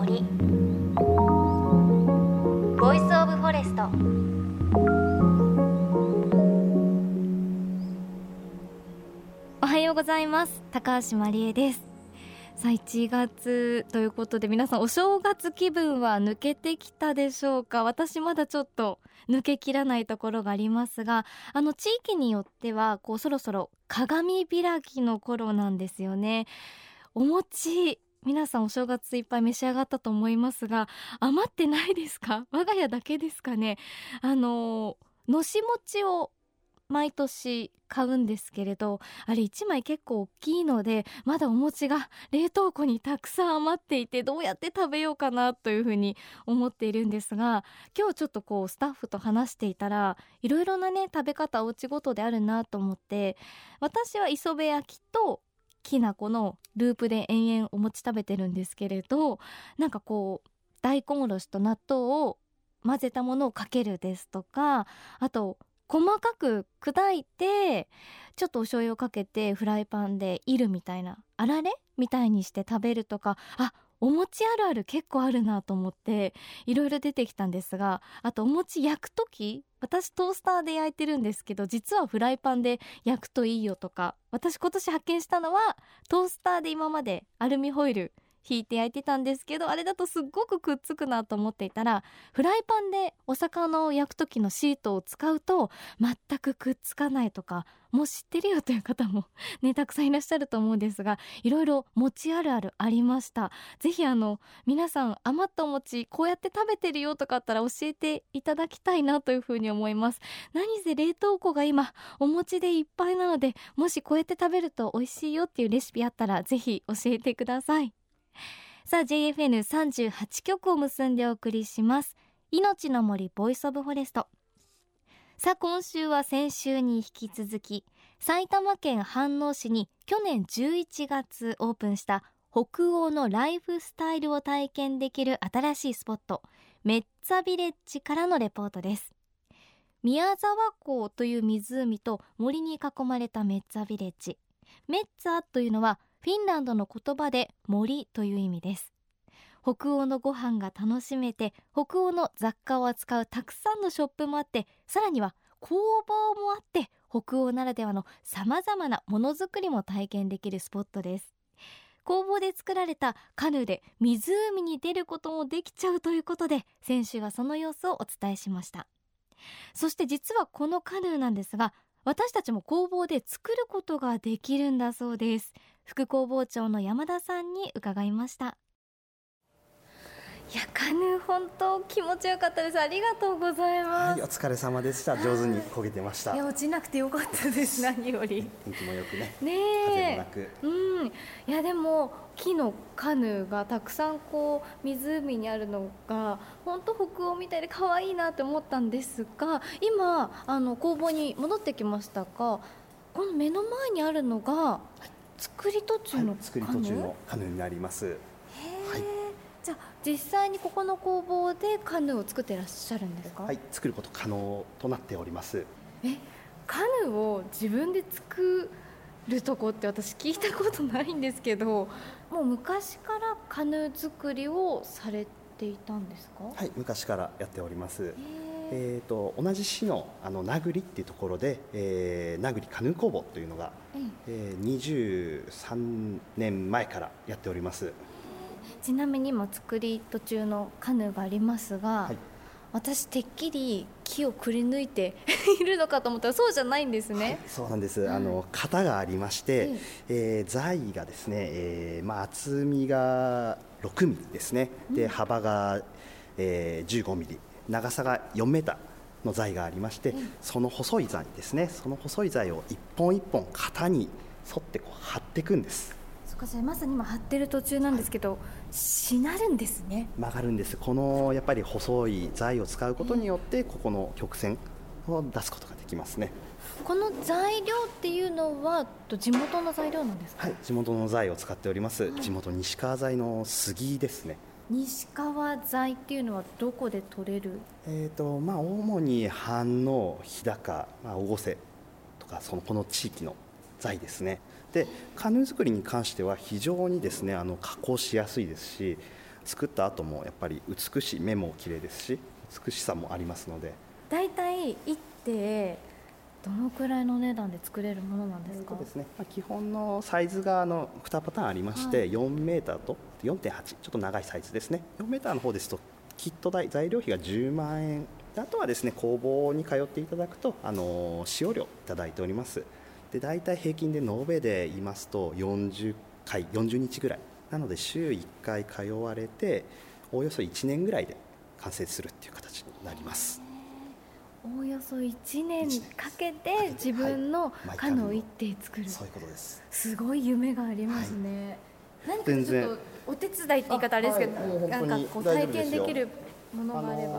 森。 Voice of Forest おはようございます。高橋真理恵です。さあ1月ということで皆さんお正月気分は抜けてきたでしょうか？私まだちょっと抜けきらないところがありますがあの地域によってはこうそろそろ鏡開きの頃なんですよね。お餅皆さんお正月いっぱい召し上がったと思いますが余ってないですか？我が家だけですかね？あののし餅を毎年買うんですけれどあれ1枚結構大きいのでまだお餅が冷凍庫にたくさん余っていてどうやって食べようかなというふうに思っているんですが今日ちょっとこうスタッフと話していたらいろいろなね食べ方お家ごとであるなと思って私は磯辺焼きときな粉のループで延々お餅食べてるんですけれどなんかこう大根おろしと納豆を混ぜたものをかけるですとかあと細かく砕いてちょっとお醤油をかけてフライパンでいるみたいなあられみたいにして食べるとかあお餅あるある結構あるなと思っていろいろ出てきたんですがあとお餅焼く時私トースターで焼いてるんですけど実はフライパンで焼くといいよとか私今年発見したのはトースターで今までアルミホイル引いて焼いてたんですけどあれだとすっごくくっつくなと思っていたらフライパンでお魚を焼く時のシートを使うと全くくっつかないとかもう知ってるよという方もねたくさんいらっしゃると思うんですがいろいろ餅あるあるありました。ぜひあの皆さん余ったお餅こうやって食べてるよとかあったら教えていただきたいなというふうに思います。何せ冷凍庫が今お餅でいっぱいなのでもしこうやって食べると美味しいよっていうレシピあったらぜひ教えてください。さあ JFN38 曲を結んでお送りします。命の森 Voice of Forest。さあ今週は先週に引き続き埼玉県飯能市に去年11月オープンした北欧のライフスタイルを体験できる新しいスポットメッツァビレッジからのレポートです。宮沢港という湖と森に囲まれたメッツァビレッジ。メッツァというのはフィンランドの言葉で森という意味です。北欧のご飯が楽しめて北欧の雑貨を扱うたくさんのショップもあってさらには工房もあって北欧ならではのさまざまなものづくりも体験できるスポットです。工房で作られたカヌーで湖に出ることもできちゃうということで先週はその様子をお伝えしました。そして実はこのカヌーなんですが私たちも工房で作ることができるんだそうです。副工房長の山田さんに伺いました。いやカヌー本当気持ちよかったです。ありがとうございます、はい、お疲れ様でした。上手に焦げてました。い。や落ちなくてよかったです 何より。天気もよくね。ねうん。いやでも木のカヌーがたくさんこう湖にあるのが本当北欧みたいで可愛いなって思ったんですが今あの工房に戻ってきましたがこの目の前にあるのが作り途中の、はい、作り途中のカヌーになります。はいじゃあ実際にここの工房でカヌーを作っていらっしゃるんですか？はい作ること可能となっております。えカヌーを自分で作るとこって私聞いたことないんですけどもう昔からカヌー作りをされていたんですか？はい昔からやっております。えーと、同じ市のあの名栗っていうところで、えー、名栗カヌー工房というのが、うん、えー、23年前からやっておりますちなみに今作り途中のカヌーがありますが、はい、私てっきり木をくり抜いて いるのかと思ったらそうじゃないんですね、はい、そうなんです、あの型がありまして、うん、えー、材がですね、えーまあ、厚みが6ミリですね、で幅が、えー、15ミリ。長さが4メーターの材がありまして、うん、その細い材ですね。その細い材を一本一本型に沿ってこう貼っていくんですかじゃまさに今張ってる途中なんですけど、しなるんですね曲がるんですこのやっぱり細い材を使うことによって、ここの曲線を出すことができますねこの材料っていうのは地元の材料なんですかはい地元の材を使っております、はい、地元西川材の杉ですね西川材っていうのはどこで取れるえっ、とまあ主に飯能日高、まあ、大瀬とかそのこの地域の材ですねでカヌー作りに関しては非常にですねあの加工しやすいですし作った後もやっぱり美しい目も綺麗ですし美しさもありますので。だいたい一手どのくらいの値段で作れるものなんですか？ですね、まあ、基本のサイズがあの2パターンありまして、はい。4メーターと4.8ちょっと長いサイズですね。4メーターの方ですとキット代材料費が10万円。であとはですね工房に通っていただくとあの使用料いただいておりますで大体平均で延べで言いますと40回40日ぐらい。なので週1回通われておおよそ1年ぐらいで完成するっていう形になります。おおよそ1年かけて自分のはい。カヌーを一手作る、そういうことですすごい夢がありますね、何かちょっとお手伝いって言い方あれですけど、あはい。なんかこう体験できるものあがあれば、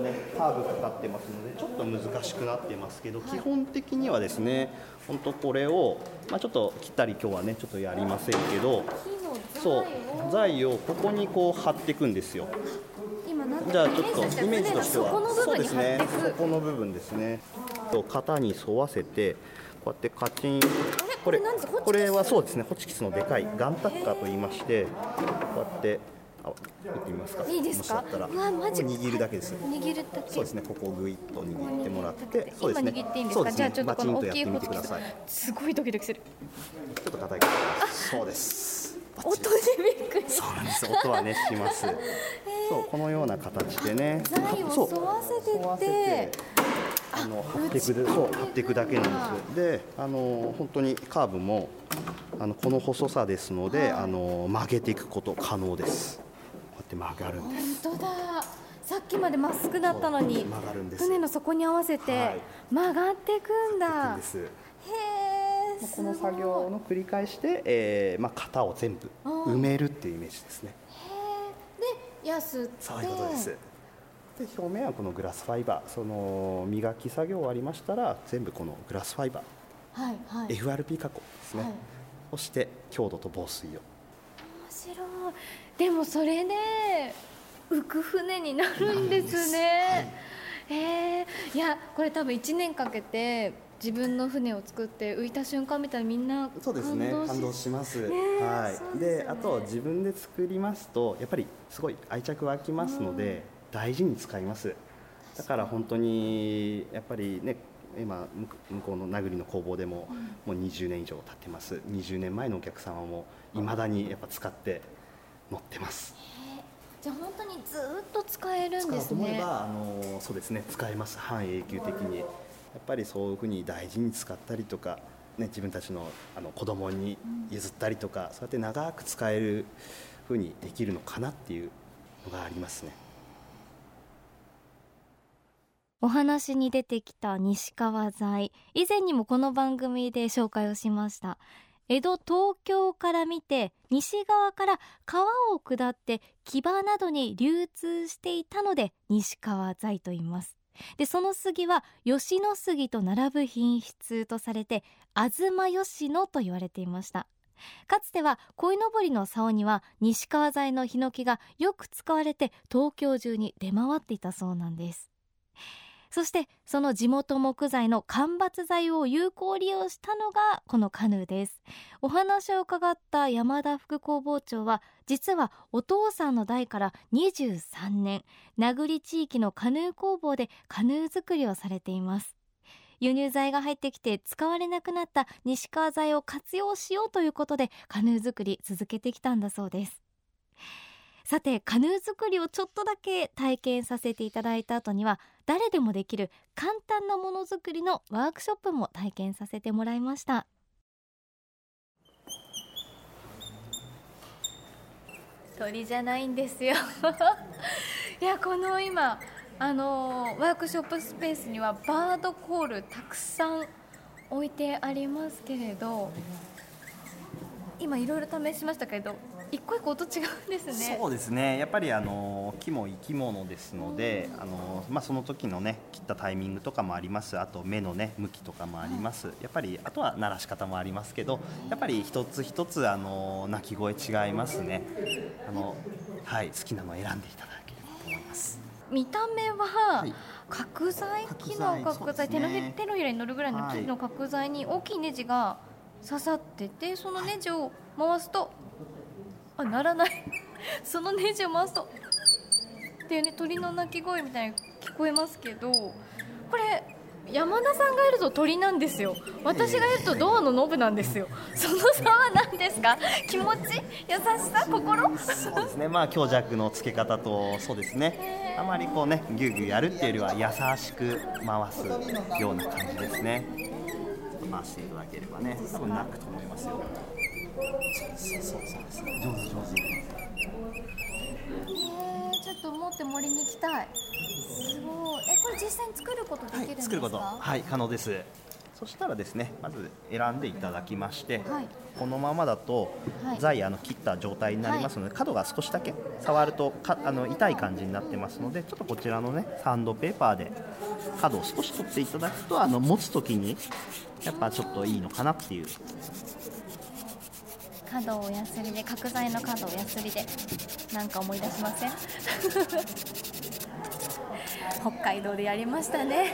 とねカーブかかってますのでちょっと難しくなってますけど、基本的にはですね本当これを、まあ、ちょっと切ったり今日はねちょっとやりませんけど木そうの材をここにこう貼っていくんですよ。じゃあちょっとイメージとしては船の底の部分に貼っていく、そこの部分ですね。と型に沿わせてこうやってカチン。これこれはそうですねホチキスのでかいガンタッカーと言いましてこうやってあ打ってみますか？いいですか？うわマジ握るだけです握るだけ。そうですね。ここをグイッと握ってもらって今そうですね。握っていいんですか？じゃあちょっとこの大きいホチキスやってみてください。すごいドキドキする。ちょっと硬いそうです。音でびっくり。そうなんです。音はねします。そうこのような形でね。材をそう。沿わせてって。あの貼っていくでそう貼っていくだけなんです。であの本当にカーブもあのこの細さですので、あの曲げていくこと可能ですって曲がるんです。本当だ。さっきまでまっすぐだったのに曲がるんです。船の底に合わせてはい。曲がっていくんいだいんです。へえこの作業の繰り返しで、えーまあ、型を全部埋めるっていうイメージですね。でやすって。そういうことです。で表面はこのグラスファイバー。その磨き作業終わりましたら全部このグラスファイバー。はいはい。FRP 加工ですね、はい。そして強度と防水を。面白い。でもそれで浮く船になるんですね。へえいやこれ多分1年かけて自分の船を作って浮いた瞬間見たらみんなそうですね。感動します、ねえはい。でね。であと自分で作りますとやっぱりすごい愛着湧きますので、大事に使います。だから本当にやっぱりね今向向こうの名栗の工房でももう20年以上経ってます。20年前のお客様もいまだにやっぱ使って乗ってます。じゃあ本当にずっと使えるんですね。と思えばあのそうですね。使えます。半永久的に。やっぱりそういうふうに大事に使ったりとか、ね、自分たちのあの子供に譲ったりとか、そうやって長く使えるふうにできるのかなっていうのがありますね。お話に出てきた西川材。以前にもこの番組で紹介をしました。江戸東京から見て西側から川を下って木場などに流通していたので西川材と言います。でその杉は吉野杉と並ぶ品質とされて東吉野と言われていました。かつては鯉のぼりの竿には西川材のヒノキがよく使われて東京中に出回っていたそうなんです。そしてその地元木材の間伐材を有効利用したのがこのカヌーです。お話を伺った山田副工房長は実はお父さんの代から23年名栗地域のカヌー工房でカヌー作りをされています。輸入材が入ってきて使われなくなった西川材を活用しようということでカヌー作り続けてきたんだそうです。さてカヌー作りをちょっとだけ体験させていただいた後には誰でもできる簡単なものづくりのワークショップも体験させてもらいました。鳥じゃないんですよ。いやこの今あのワークショップスペースにはバードコールたくさん置いてありますけれど今いろいろ試しましたけど一個一個音違うんですね。そうですね。やっぱりあの木も生き物ですので、あのまあ、その時のね切ったタイミングとかもあります。あと目のね向きとかもあります、やっぱりあとは鳴らし方もありますけどやっぱり一つ一つあの鳴き声違いますね。あの、はい、好きなのを選んでいただければと思います。見た目は、はい。角材角木材の角材、ね。手のひ手のひらに乗るぐらいのはい。木の角材に大きいネジが刺さっててそのネジを回すとあ鳴らない。そのネジを回すとっていうね鳥の鳴き声みたいに聞こえますけどこれ山田さんがいると鳥なんですよ。私がいるとドアのノブなんですよ。その差は何ですか？気持ち？優しさ？心？そうですね。まあ強弱のつけ方とそうですね。あまりこうねギュギュやるっていうよりは優しく回すような感じですね。回していただければね。多分泣くと思いますよそうそうそう。上手上手。ちょっと持って森に行きたい。すごい。えこれ実際に作ることできるんですか、はい、作ること。はい可能です。そしたらですねまず選んでいただきまして、はい、このままだと、はい、材あの切った状態になりますので、角が少しだけ触るとかあの痛い感じになってますのでちょっとこちらのねサンドペーパーで角を少し取っていただくとあの持つ時にやっぱちょっといいのかなっていう角をやすりで角材の角をやすりでなんか思い出しません？北海道でやりましたね。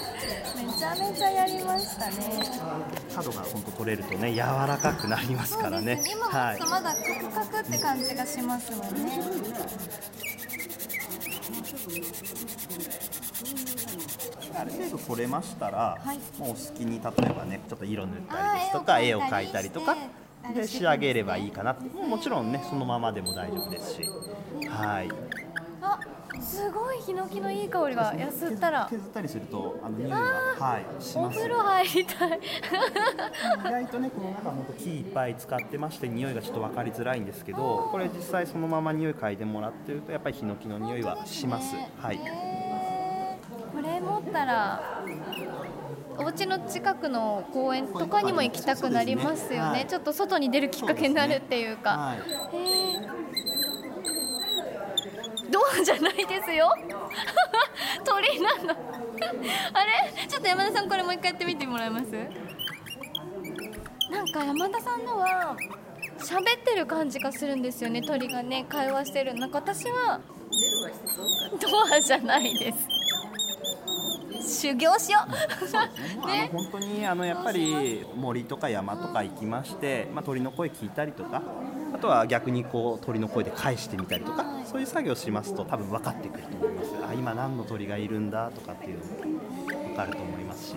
めちゃめちゃやりましたね。角が本当取れるとね柔らかくなりますからね、ね、今はい、まだカクカクって感じがしますもんね、ある程度取れましたら、はい、もうお好きに例えばねちょっと色塗ったりですとか絵を描いたりとかで仕上げればいいかな。もちろんねそのままでも大丈夫ですし。はい。あすごいヒノキのいい香りが。やすったら。削ったりするとあの匂いがはいします。お風呂入りたい。意外とねこの中本当木いっぱい使ってまして匂いがちょっと分かりづらいんですけどこれ実際そのまま匂い嗅いでもらってるとやっぱりヒノキの匂いはします、ね、はい。これ持ったらお家の近くの公園とかにも行きたくなりますよね、ね。はい、ちょっと外に出るきっかけになるっていうか。うねはい、ドアじゃないですよ。鳥なの。あれ？ちょっと山田さんこれもう一回やってみてもらえます？なんか山田さんのは喋ってる感じがするんですよね。鳥がね。会話してる。なんか私はドアじゃないです修行しよう、ね、本当にあのやっぱり森とか山とか行きまして、まあ、鳥の声聞いたりとかあとは逆にこう鳥の声で返してみたりとかそういう作業しますと多分分かってくると思います。あ今何の鳥がいるんだとかっていうのも分かると思いますし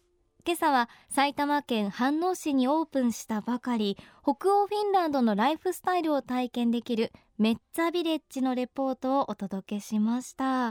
今朝は埼玉県飯能市にオープンしたばかり北欧フィンランドのライフスタイルを体験できるメッツァビレッジのレポートをお届けしました。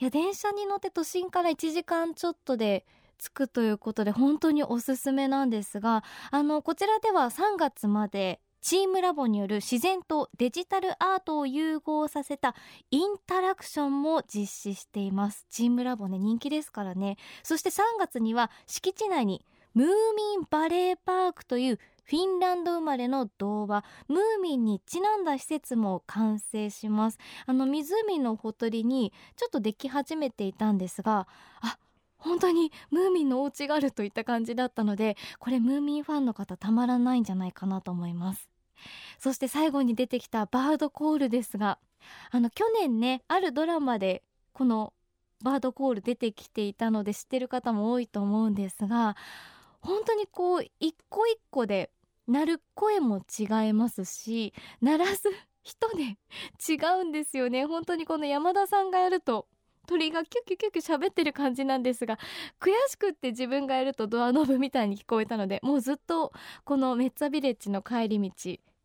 いや電車に乗って都心から1時間ちょっとで着くということで本当におすすめなんですがあのこちらでは3月までチームラボによる自然とデジタルアートを融合させたインタラクションも実施しています。チームラボね人気ですからね。そして3月には敷地内にムーミンバレーパークというフィンランド生まれの童話ムーミンにちなんだ施設も完成します。あの湖のほとりにちょっとでき始めていたんですがあ本当にムーミンのお家があるといった感じだったのでこれムーミンファンの方たまらないんじゃないかなと思います。そして最後に出てきたバードコールですがあの去年ねあるドラマでこのバードコール出てきていたので知ってる方も多いと思うんですが本当にこう一個一個で鳴る声も違いますし鳴らす人で 違うんですよね。本当にこの山田さんがやると鳥がキュキュキュキュ喋ってる感じなんですが悔しくって自分がやるとドアノブみたいに聞こえたのでもうずっとこのメッツァビレッジの帰り道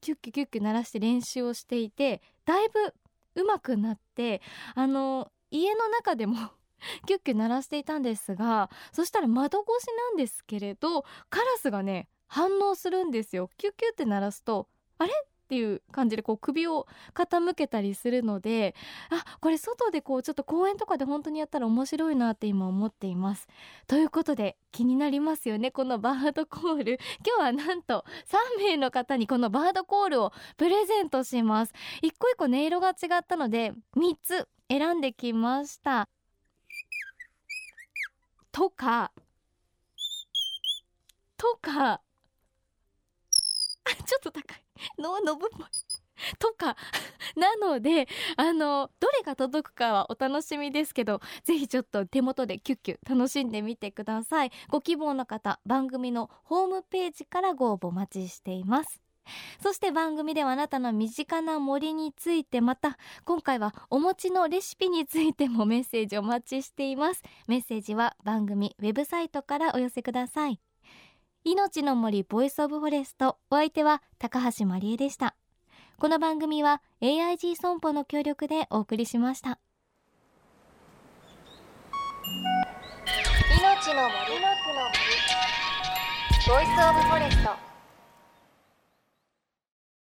キュッキュキュッキュ鳴らして練習をしていてだいぶ上手くなってあの家の中でも キュッキュ鳴らしていたんですがそしたら窓越しなんですけれどカラスがね反応するんですよ。キュッキュって鳴らすとあれ？っていう感じでこう首を傾けたりするのであこれ外でこうちょっと公園とかで本当にやったら面白いなって今思っています。ということで気になりますよね。このバードコール。今日はなんと3名の方にこのバードコールをプレゼントします。一個一個音色が違ったので3つ選んできました。とかとかちょっと高い。ののぶっぽい。とか なのであのどれが届くかはお楽しみですけどぜひちょっと手元でキュッキュ楽しんでみてください。ご希望の方番組のホームページからご応募お待ちしています。そして番組ではあなたの身近な森についてまた今回はお餅のレシピについてもメッセージお待ちしています。メッセージは番組ウェブサイトからお寄せください。命の森 Voice of Forest お相手は高橋真理恵でした。この番組は AIG 損保の協力でお送りしました。命の森。の森。ボイスオブフォレスト。